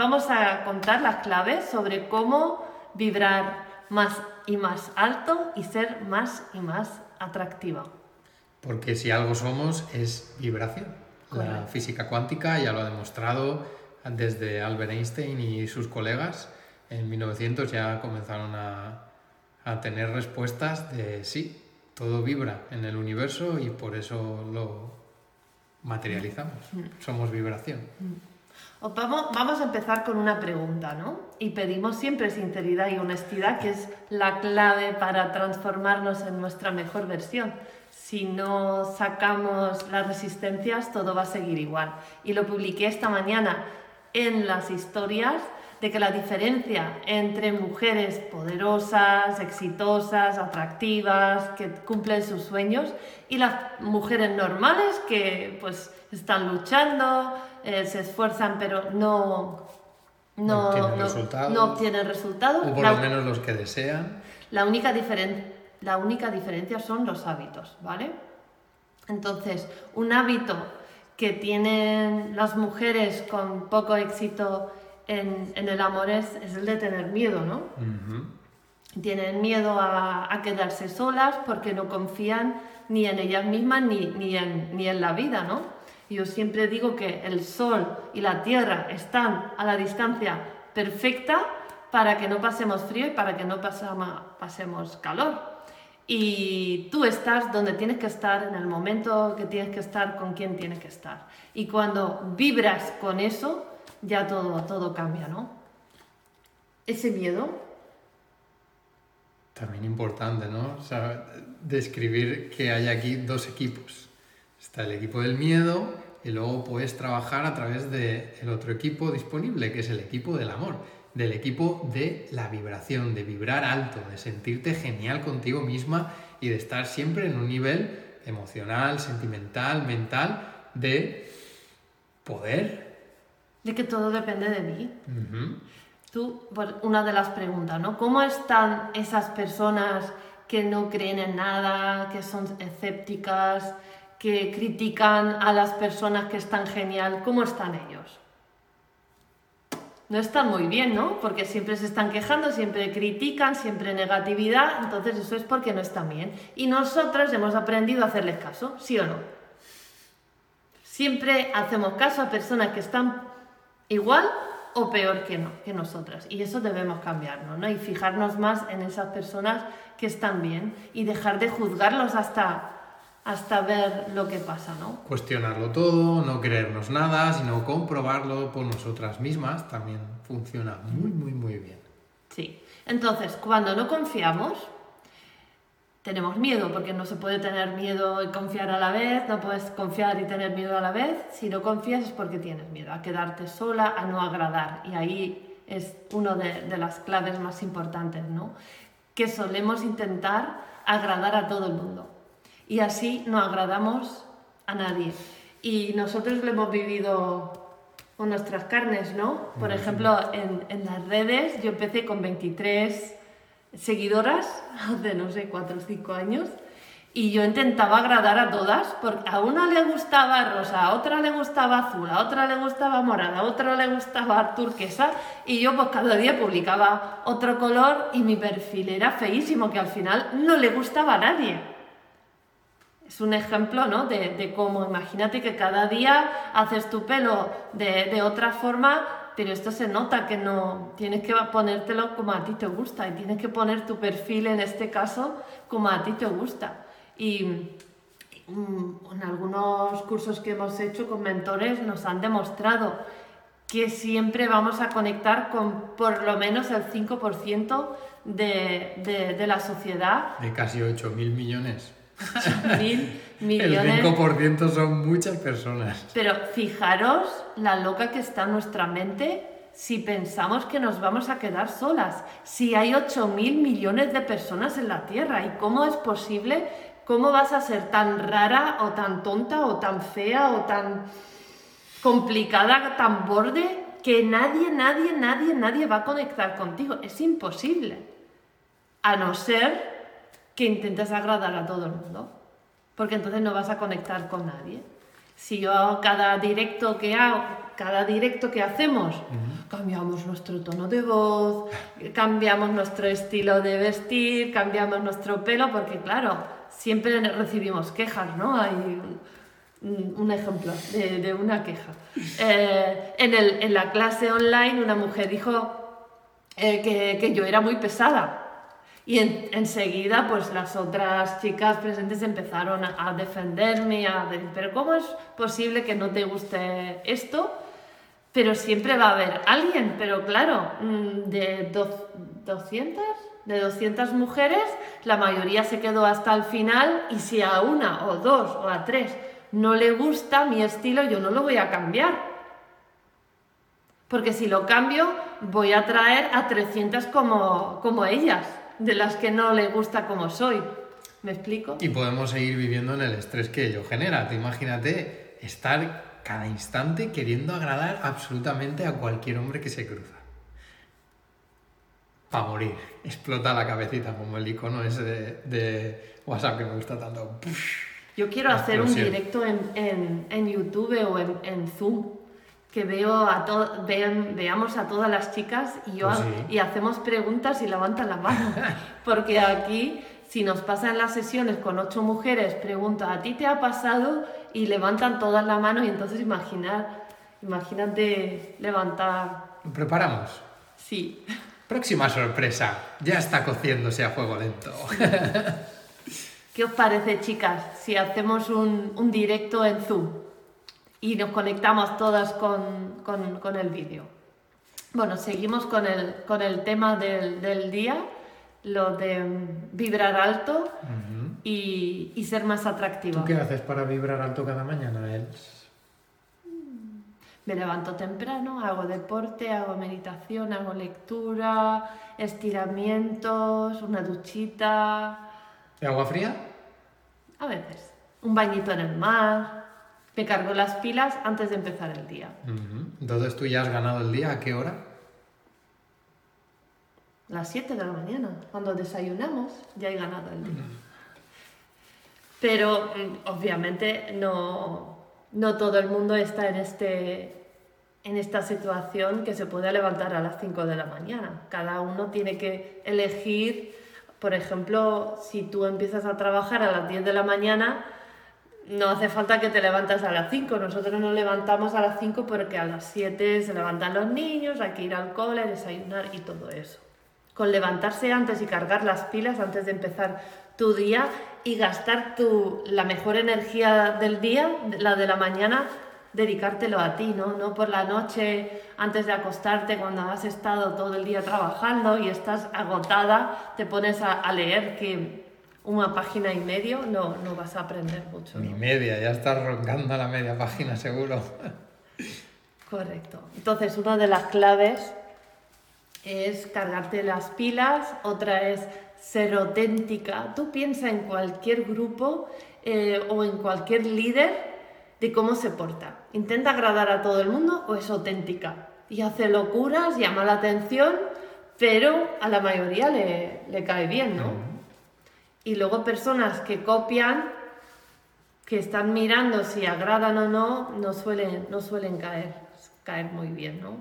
vamos a contar las claves sobre cómo vibrar más y más alto y ser más y más atractiva. Porque si algo somos es vibración. La Correcto. física cuántica ya lo ha demostrado desde Albert Einstein y sus colegas. En 1900 ya comenzaron a, a tener respuestas de sí, todo vibra en el universo y por eso lo materializamos. Somos vibración. Os vamos, vamos a empezar con una pregunta, ¿no? Y pedimos siempre sinceridad y honestidad, que es la clave para transformarnos en nuestra mejor versión. Si no sacamos las resistencias, todo va a seguir igual. Y lo publiqué esta mañana en las historias de que la diferencia entre mujeres poderosas, exitosas, atractivas, que cumplen sus sueños, y las mujeres normales que pues están luchando, eh, se esfuerzan pero no, No obtienen resultados. no obtienen resultados. O por La- lo menos los que desean. la única, diferen- la única diferencia son los hábitos, ¿vale? Entonces, un hábito que tienen las mujeres con poco éxito en, en el amor es, es el de tener miedo, ¿no? Ujú. Tienen miedo a, a quedarse solas porque no confían ni en ellas mismas ni, ni, en, ni en la vida, ¿no? Yo siempre digo que el sol y la tierra están a la distancia perfecta para que no pasemos frío y para que no pasemos calor. Y tú estás donde tienes que estar, en el momento que tienes que estar, con quien tienes que estar. Y cuando vibras con eso, ya todo, todo cambia, ¿no? Ese miedo También importante, ¿no? O sea, describir que hay aquí dos equipos. Está el equipo del miedo y luego puedes trabajar a través del otro equipo disponible, que es el equipo del amor, del equipo de la vibración, de vibrar alto, de sentirte genial contigo misma y de estar siempre en un nivel emocional, sentimental, mental, de poder. de que todo depende de mí. Ujú. Tú, por una de las preguntas, ¿no? ¿Cómo están esas personas que no creen en nada, que son escépticas, que critican a las personas que están genial? ¿Cómo están ellos? No están muy bien, ¿no? Porque siempre se están quejando, siempre critican, siempre negatividad, entonces eso es porque no están bien. Y nosotros hemos aprendido a hacerles caso, ¿sí o no? Siempre hacemos caso a personas que están igual o peor que, no, que nosotras. Y eso debemos cambiarnos, ¿no? Y fijarnos más en esas personas que están bien y dejar de juzgarlos hasta, hasta ver lo que pasa, ¿no? Cuestionarlo todo, no creernos nada, sino comprobarlo por nosotras mismas, también funciona muy, muy, muy bien. Sí. Entonces, cuando no confiamos, tenemos miedo, porque no se puede tener miedo y confiar a la vez, no puedes confiar y tener miedo a la vez. Si no confías es porque tienes miedo a quedarte sola, a no agradar. Y ahí es una de, de las claves más importantes, ¿no? Que solemos intentar agradar a todo el mundo. Y así no agradamos a nadie. Y nosotros lo hemos vivido con nuestras carnes, ¿no? Por ejemplo, en, en las redes yo empecé con 23 seguidoras hace, no sé, 4 o 5 años. Y yo intentaba agradar a todas, porque a una le gustaba rosa, a otra le gustaba azul, a otra le gustaba morada, a otra le gustaba turquesa, y yo pues cada día publicaba otro color y mi perfil era feísimo, que al final no le gustaba a nadie. Es un ejemplo, ¿no? De, de cómo, imagínate que cada día haces tu pelo de, de otra forma, pero esto se nota que no, tienes que ponértelo como a ti te gusta y tienes que poner tu perfil en este caso como a ti te gusta. Y mm, en algunos cursos que hemos hecho con mentores nos han demostrado que siempre vamos a conectar con por lo menos el 5% de, de, de la sociedad, De casi 8 mil millones. mil millones. El 5% son muchas personas. Pero fijaros la loca que está nuestra mente si pensamos que nos vamos a quedar solas, si hay 8 mil millones de personas en la Tierra, ¿y cómo es posible? ¿Cómo vas a ser tan rara o tan tonta o tan fea o tan complicada, tan borde, que nadie, nadie, nadie, nadie va a conectar contigo? Es imposible. A no ser que intentes agradar a todo el mundo, porque entonces no vas a conectar con nadie. Si yo cada directo que hago, cada directo que hacemos, cambiamos nuestro tono de voz, cambiamos nuestro estilo de vestir, cambiamos nuestro pelo, porque claro, siempre recibimos quejas, ¿no? Hay un, un ejemplo de, de una queja. Eh, en, el, en la clase online una mujer dijo eh, que, que yo era muy pesada. Y en- enseguida, pues las otras chicas presentes empezaron a, a defenderme, a decir, pero ¿cómo es posible que no te guste esto? Pero siempre va a haber alguien, pero claro, mm, de do- 200, de 200 mujeres, la mayoría se quedó hasta el final y si a una o dos o a tres no le gusta mi estilo, yo no lo voy a cambiar. Porque si lo cambio, voy a traer a 300 como, como ellas, de las que no le gusta como soy. ¿Me explico? Y podemos seguir viviendo en el estrés que ello genera. Tú imagínate estar cada instante queriendo agradar absolutamente a cualquier hombre que se cruza. Para morir. Explota la cabecita como el icono ese de, de WhatsApp que me gusta tanto. Yo quiero hacer un directo en, en- en YouTube o en, en Zoom, que veo a to- veamos a todas las chicas y, yo, Pues sí. y hacemos preguntas y levantan la mano. Porque aquí, si nos pasan las sesiones con ocho mujeres, pregunto, ¿a ti te ha pasado? Y levantan todas la mano y entonces imaginar, imagínate levantar, Lo preparamos. sí. Próxima sorpresa. Ya está cociéndose a fuego lento. ¿Qué os parece, chicas, si hacemos un, un directo en Zoom y nos conectamos todas con, con- con el vídeo? Bueno, seguimos con el, con el tema del, del día, lo de vibrar alto y, y ser más atractiva. ¿Tú qué haces para vibrar alto cada mañana, Els? Me levanto temprano, hago deporte, hago meditación, hago lectura, estiramientos, una duchita, ¿De agua fría? a veces un bañito en el mar. Me cargo las pilas antes de empezar el día. Entonces tú ya has ganado el día. ¿A qué hora? Las 7 de la mañana, cuando desayunamos, ya he ganado el día. Pero mm, obviamente no, no todo el mundo está en, este, en esta situación que se puede levantar a las 5 de la mañana. Cada uno tiene que elegir, por ejemplo, si tú empiezas a trabajar a las 10 de la mañana, no hace falta que te levantas a las 5. Nosotros nos levantamos a las 5 porque a las 7 se levantan los niños, hay que ir al cole, desayunar y todo eso. Con levantarse antes y cargar las pilas antes de empezar tu día y gastar tu, la mejor energía del día, la de la mañana, dedicártelo a ti, ¿no? No por la noche, antes de acostarte, cuando has estado todo el día trabajando y estás agotada, te pones a leer que una página y medio no, no vas a aprender mucho. Ni ¿no? media, ya estás roncando a la media página seguro. Correcto. Entonces, una de las claves es cargarte las pilas, otra es ser auténtica. Tú piensa en cualquier grupo eh, o en cualquier líder de cómo se porta. ¿Intenta agradar a todo el mundo o es auténtica? Y hace locuras, llama la atención, pero a la mayoría le, le cae bien, ¿no? Y luego personas que copian, que están mirando si agradan o no, no suelen, no suelen caer, caer muy bien, ¿no?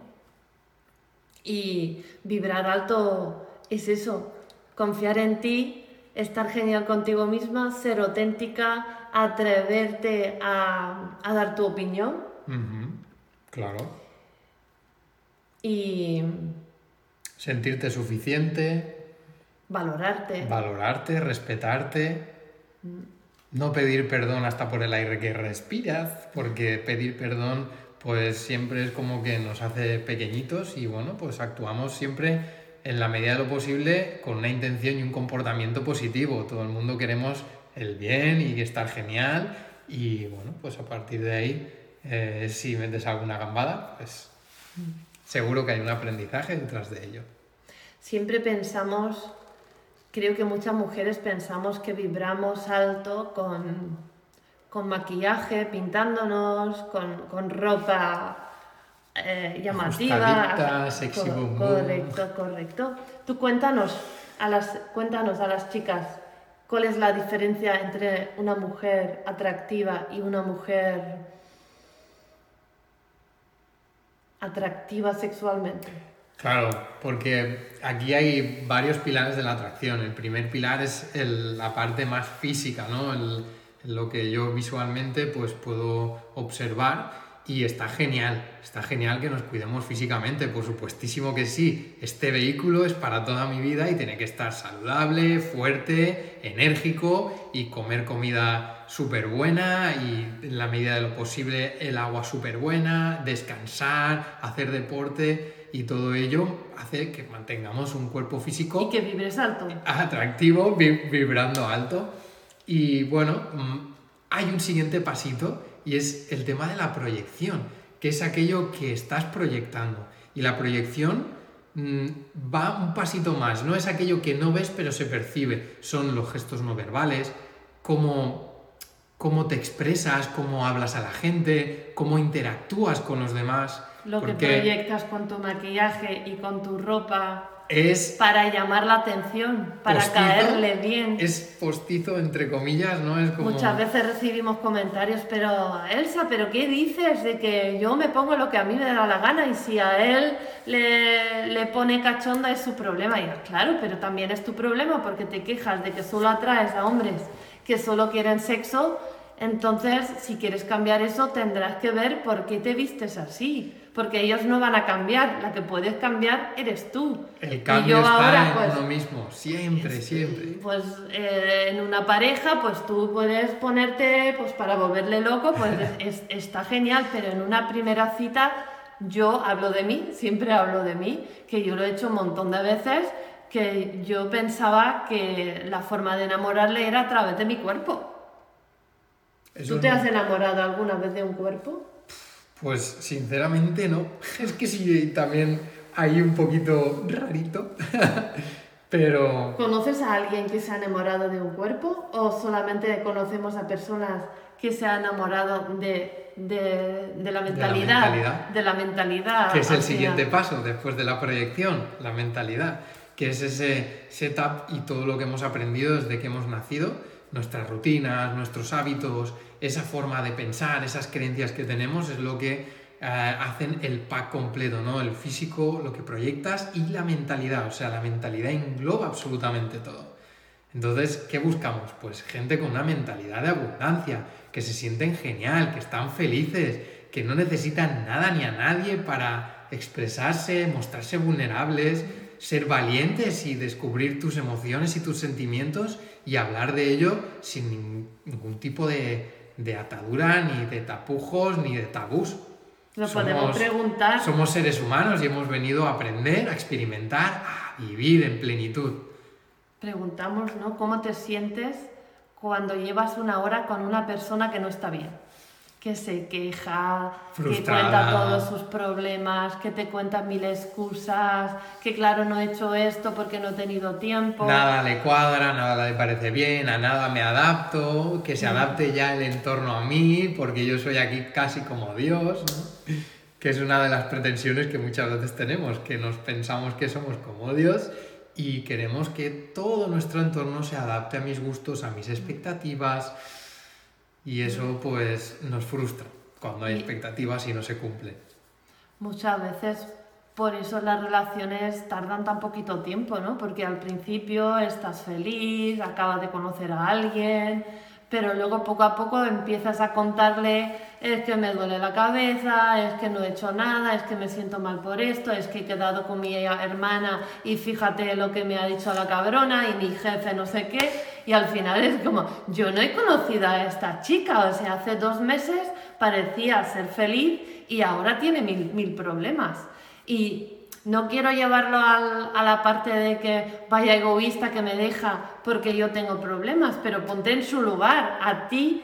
Y vibrar alto es eso, confiar en ti, estar genial contigo misma, ser auténtica, atreverte a, a dar tu opinión. Claro. y Sentirte suficiente, valorarte. valorarte, respetarte. No pedir perdón hasta por el aire que respiras, porque pedir perdón pues siempre es como que nos hace pequeñitos y bueno, pues actuamos siempre en la medida de lo posible con una intención y un comportamiento positivo. Todo el mundo queremos el bien y estar genial y bueno, pues a partir de ahí, eh, si metes alguna gambada, pues seguro que hay un aprendizaje detrás de ello. Siempre pensamos, creo que muchas mujeres pensamos que vibramos alto con, con maquillaje, pintándonos, con, con ropa eh, llamativa. Sexy Co- boom. Correcto, correcto. Tú cuéntanos a las, cuéntanos a las chicas cuál es la diferencia entre una mujer atractiva y una mujer atractiva sexualmente. Claro, porque aquí hay varios pilares de la atracción. El primer pilar es el- la parte más física, ¿no? El- lo que yo visualmente pues puedo observar y está genial, está genial que nos cuidemos físicamente, por supuestísimo que sí. Este vehículo es para toda mi vida y tiene que estar saludable, fuerte, enérgico y comer comida súper buena y en la medida de lo posible el agua súper buena, descansar, hacer deporte y todo ello hace que mantengamos un cuerpo físico Y que vibres alto. atractivo, vi- vibrando alto. Y bueno, mm, hay un siguiente pasito y es el tema de la proyección, que es aquello que estás proyectando. Y la proyección mm, va un pasito más, no es aquello que no ves pero se percibe, son los gestos no verbales, cómo, cómo te expresas, cómo hablas a la gente, cómo interactúas con los demás. Lo que proyectas con tu maquillaje y con tu ropa es para llamar la atención, para Postizo. caerle bien. es postizo entre comillas, ¿no? Es como Muchas veces recibimos comentarios, pero Elsa, ¿pero qué dices de que yo me pongo lo que a mí me da la gana y si a él le, le pone cachonda es su problema? Y claro, pero también es tu problema porque te quejas de que solo atraes a hombres que solo quieren sexo. Entonces, si quieres cambiar eso, tendrás que ver por qué te vistes así. Porque ellos no van a cambiar, la que puedes cambiar eres tú. El Y cambio yo está ahora, en pues, uno mismo, siempre, siempre. pues eh, en una pareja, pues tú puedes ponerte, pues para volverle loco, pues es- está genial, pero en una primera cita yo hablo de mí, siempre hablo de mí, que yo lo he hecho un montón de veces, que yo pensaba que la forma de enamorarle era a través de mi cuerpo. Eso ¿Tú te no- has enamorado alguna vez de un cuerpo? Pues sinceramente no. Es que sí, también hay un poquito rarito. Pero ¿Conoces a alguien que se ha enamorado de un cuerpo o solamente conocemos a personas que se han enamorado de, de- de la mentalidad? mentalidad. De la mentalidad. que es el siguiente paso después de la proyección, la mentalidad, que es ese setup y todo lo que hemos aprendido desde que hemos nacido, nuestras rutinas, nuestros hábitos, esa forma de pensar, esas creencias que tenemos es lo que eh, hacen el pack completo, ¿no? El físico, lo que proyectas y la mentalidad, o sea, la mentalidad engloba absolutamente todo. Entonces, ¿qué buscamos? Pues gente con una mentalidad de abundancia, que se sienten genial, que están felices, que no necesitan nada ni a nadie para expresarse, mostrarse vulnerables, ser valientes y descubrir tus emociones y tus sentimientos y hablar de ello sin nin- ningún tipo de, de atadura, ni de tapujos, ni de tabús. Somos- podemos preguntar. Somos seres humanos y hemos venido a aprender, a experimentar, a vivir en plenitud. Preguntamos, ¿no? ¿Cómo te sientes cuando llevas una hora con una persona que no está bien? Que se queja, que cuenta todos sus problemas, que te cuenta mil excusas, que claro, no he hecho esto porque no he tenido tiempo. Nada le cuadra, nada le parece bien, a nada me adapto, que se adapte ya el entorno a mí, porque yo soy aquí casi como Dios, ¿no? que es una de las pretensiones que muchas veces tenemos, que nos pensamos que somos como Dios y queremos que todo nuestro entorno se adapte a mis gustos, a mis expectativas, y eso pues nos frustra cuando hay expectativas y no se cumplen. Muchas veces por eso las relaciones tardan tan poquito tiempo, ¿no? Porque al principio estás feliz, acabas de conocer a alguien, pero luego poco a poco empiezas a contarle, es que me duele la cabeza, es que no he hecho nada, es que me siento mal por esto, es que he quedado con mi hermana y fíjate lo que me ha dicho la cabrona y mi jefe no sé qué, y al final es como, yo no he conocido a esta chica, o sea, hace dos meses parecía ser feliz y ahora tiene mil, mil problemas. Y no quiero llevarlo a la parte de que vaya egoísta que me deja porque yo tengo problemas, pero ponte en su lugar. ¿A ti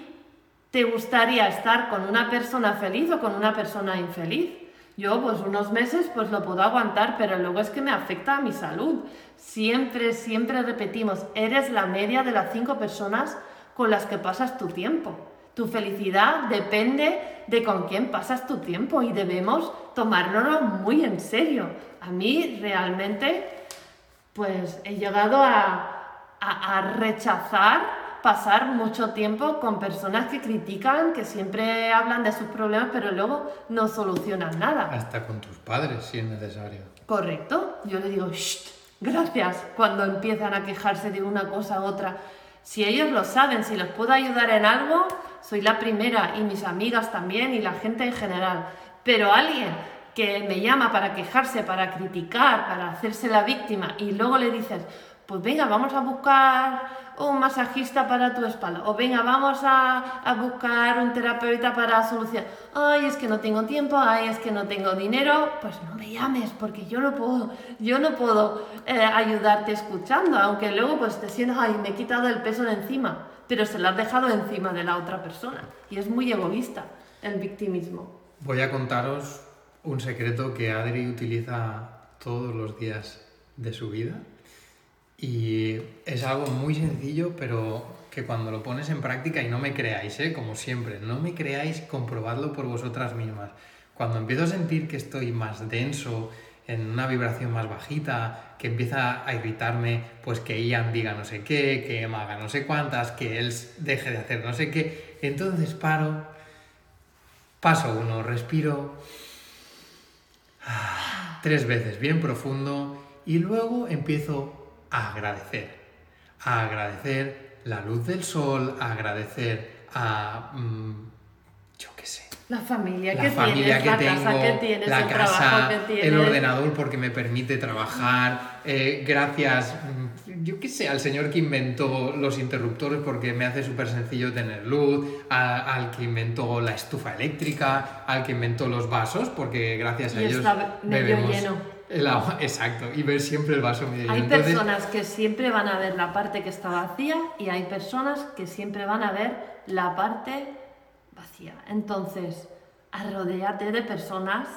te gustaría estar con una persona feliz o con una persona infeliz? Yo pues unos meses pues lo puedo aguantar, pero luego es que me afecta a mi salud. Siempre, siempre repetimos, eres la media de las cinco personas con las que pasas tu tiempo. Tu felicidad depende de con quién pasas tu tiempo y debemos tomárnoslo muy en serio. A mí realmente, pues he llegado a, a- a rechazar pasar mucho tiempo con personas que critican, que siempre hablan de sus problemas, pero luego no solucionan nada. Hasta con tus padres, si es necesario. Correcto. Yo le digo, Shh, gracias, cuando empiezan a quejarse de una cosa u otra. Si ellos lo saben, si los puedo ayudar en algo, soy la primera y mis amigas también y la gente en general. Pero alguien que me llama para quejarse, para criticar, para hacerse la víctima y luego le dices, pues venga, vamos a buscar un masajista para tu espalda, o venga, vamos a, a, buscar un terapeuta para solucionar, ay, es que no tengo tiempo, ay, es que no tengo dinero, pues no me llames, porque yo no puedo, yo no puedo eh, ayudarte escuchando, aunque luego pues te sientas, ay, me he quitado el peso de encima, pero se lo has dejado encima de la otra persona, y es muy egoísta el victimismo. Voy a contaros un secreto que Adri utiliza todos los días de su vida y es algo muy sencillo, pero que cuando lo pones en práctica, y no me creáis, ¿eh? como siempre, no me creáis, comprobadlo por vosotras mismas. Cuando empiezo a sentir que estoy más denso, en una vibración más bajita, que empieza a irritarme, pues que Ian diga no sé qué, que Emma haga no sé cuántas, que él deje de hacer no sé qué, entonces paro, paso uno, respiro tres veces bien profundo y luego empiezo a agradecer. A agradecer la luz del sol, a agradecer a... Mm, yo qué sé. La familia la que familia tienes, que la tengo, casa que tienes, la el casa, trabajo que tienes. el ordenador porque me permite trabajar, eh, gracias, mm, yo qué sé, al señor que inventó los interruptores porque me hace súper sencillo tener luz, a- al que inventó la estufa eléctrica, al que inventó los vasos porque gracias a ellos bebemos lleno. El agua, exacto, y ver siempre el vaso medio lleno. Hay Entonces, personas que siempre van a ver la parte que está vacía y hay personas que siempre van a ver la parte vacía. Entonces, arrodéate de personas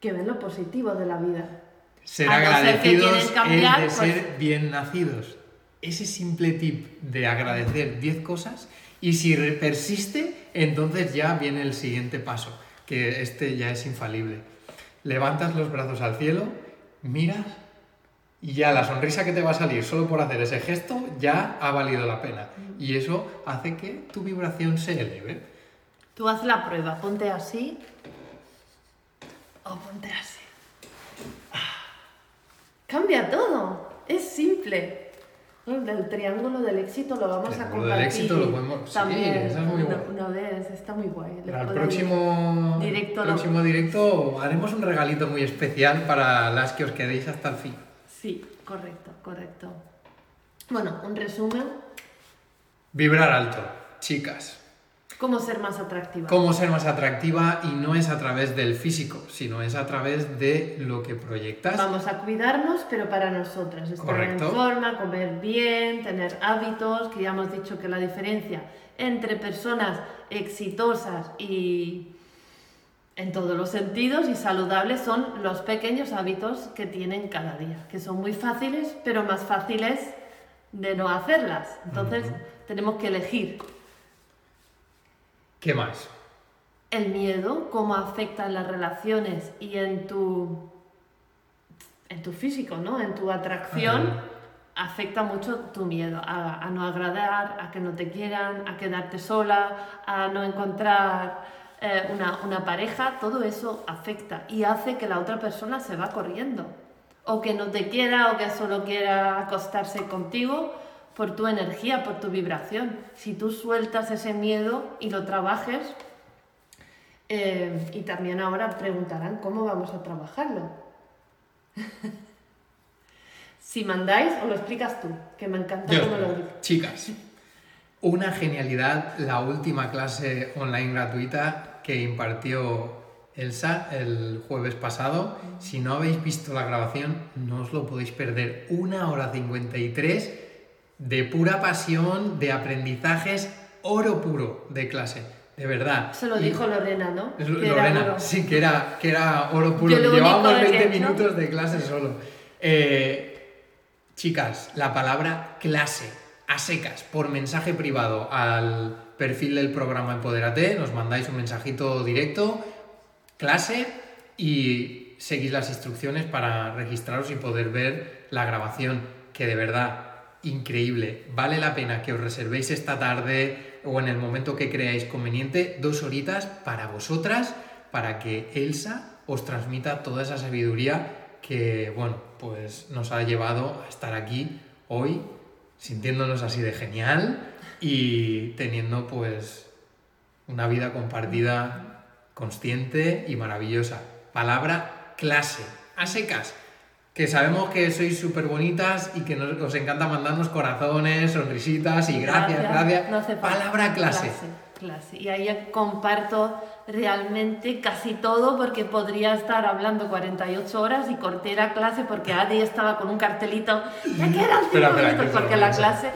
que ven lo positivo de la vida. Ser A no ser que agradecidos cambiar, es de pues- ser bien nacidos. Ese simple tip de agradecer 10 cosas y si persiste, entonces ya viene el siguiente paso, que este ya es infalible. Levantas los brazos al cielo, miras y ya la sonrisa que te va a salir solo por hacer ese gesto ya ha valido la pena. Y eso hace que tu vibración se eleve. Tú haz la prueba, ponte así o ponte así. Ah, Cambia todo, es simple. El triángulo del éxito lo vamos a compartir. del éxito lo podemos- sí, también esa es muy una, guay. una vez, está muy guay. Le Para el puedo- próximo Directo próximo directo haremos un regalito muy especial para las que os quedéis hasta el fin. Sí, correcto, correcto. Bueno, un resumen, Vibrar alto, chicas. Cómo ser más atractiva. Cómo ser más atractiva y no es a través del físico, sino es a través de lo que proyectas. Vamos a cuidarnos, pero para nosotras. Estar Correcto. en forma, comer bien, tener hábitos, que ya hemos dicho que la diferencia entre personas exitosas y en todos los sentidos y saludables son los pequeños hábitos que tienen cada día, que son muy fáciles, pero más fáciles de no hacerlas. Entonces tenemos que elegir ¿Qué más? el miedo, cómo afecta en las relaciones y en tu, en tu físico, ¿no? En tu atracción, Ajá. afecta mucho tu miedo a, a no agradar, a que no te quieran, a quedarte sola, a no encontrar eh, una, una pareja, todo eso afecta y hace que la otra persona se va corriendo. O que no te quiera o que solo quiera acostarse contigo por tu energía, por tu vibración. Si tú sueltas ese miedo y lo trabajes, eh, y también ahora preguntarán cómo vamos a trabajarlo. si mandáis, o lo explicas tú, que me encanta Yo, cómo lo dices. chicas, una genialidad la última clase online gratuita que impartió Elsa el jueves pasado. Si no habéis visto la grabación, no os lo podéis perder. Una hora 53 de pura pasión, de aprendizajes, oro puro de clase. De verdad. Se lo Y- dijo Lorena, ¿no? Lorena, sí, que era, que era oro puro. Llevábamos que he 20 hecho- minutos de clase solo. Eh, chicas, la palabra clase a secas por mensaje privado al perfil del programa Empodérate, nos mandáis un mensajito directo, clase, y seguís las instrucciones para registraros y poder ver la grabación, que de verdad increíble. Vale la pena que os reservéis esta tarde o en el momento que creáis conveniente dos horitas para vosotras, para que Elsa os transmita toda esa sabiduría que, bueno, pues nos ha llevado a estar aquí hoy sintiéndonos así de genial y teniendo pues una vida compartida consciente y maravillosa. Palabra clase, a secas que sabemos que sois súper bonitas y que nos, os encanta mandarnos corazones, sonrisitas y gracias, gracias. No hace. Palabra clase. clase. Y ahí comparto realmente casi todo porque podría estar hablando 48 horas y corté la clase porque Adi estaba con un cartelito, ya quedan 5 minutos porque la clase,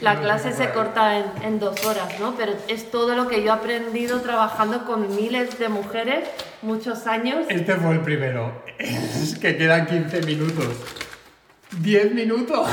la clase se corta en, en, dos horas, ¿no? Pero es todo lo que yo he aprendido trabajando con miles de mujeres, muchos años. Este fue el primero, es que quedan 15 minutos. 10 minutos.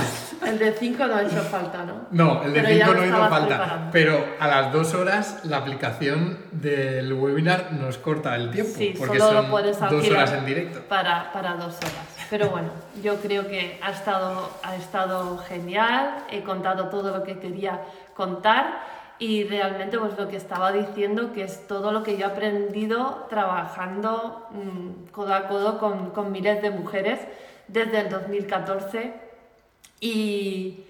El de 5 no ha hecho falta, ¿no? No, el de 5 no ha hecho falta. Pero a las 2 horas la aplicación del webinar nos corta el tiempo. Sí, porque solo son lo puedes dos horas en directo. Para, para dos horas. Pero bueno, yo creo que ha estado, ha estado genial. He contado todo lo que quería contar. Y realmente, pues lo que estaba diciendo, que es todo lo que yo he aprendido trabajando mmm, codo a codo con, con miles de mujeres desde el 2014 y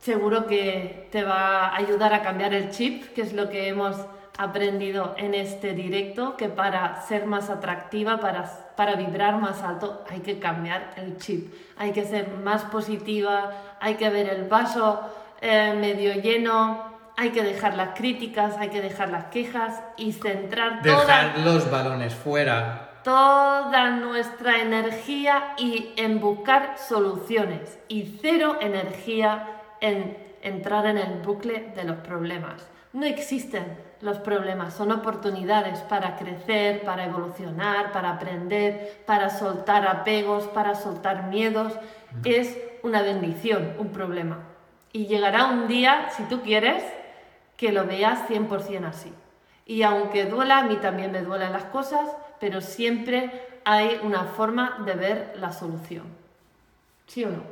seguro que te va a ayudar a cambiar el chip, que es lo que hemos aprendido en este directo, que para ser más atractiva, para, para vibrar más alto, hay que cambiar el chip, hay que ser más positiva, hay que ver el vaso eh, medio lleno, hay que dejar las críticas, hay que dejar las quejas y centrar Dejar toda los balones fuera. toda nuestra energía y en buscar soluciones y cero energía en entrar en el bucle de los problemas. No existen los problemas, son oportunidades para crecer, para evolucionar, para aprender, para soltar apegos, para soltar miedos. Es una bendición un problema. Y llegará un día, si tú quieres, que lo veas 100% así. Y aunque duela, a mí también me duelen las cosas, pero siempre hay una forma de ver la solución. ¿Sí o no?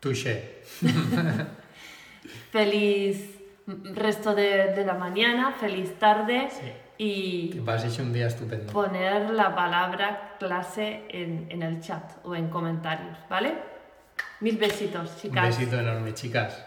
Touché. Feliz resto de, de la mañana, feliz tarde y Que paséis un día estupendo. poner la palabra clase en, en el chat o en comentarios, ¿vale? Mil besitos, Un chicas. besito enorme, chicas.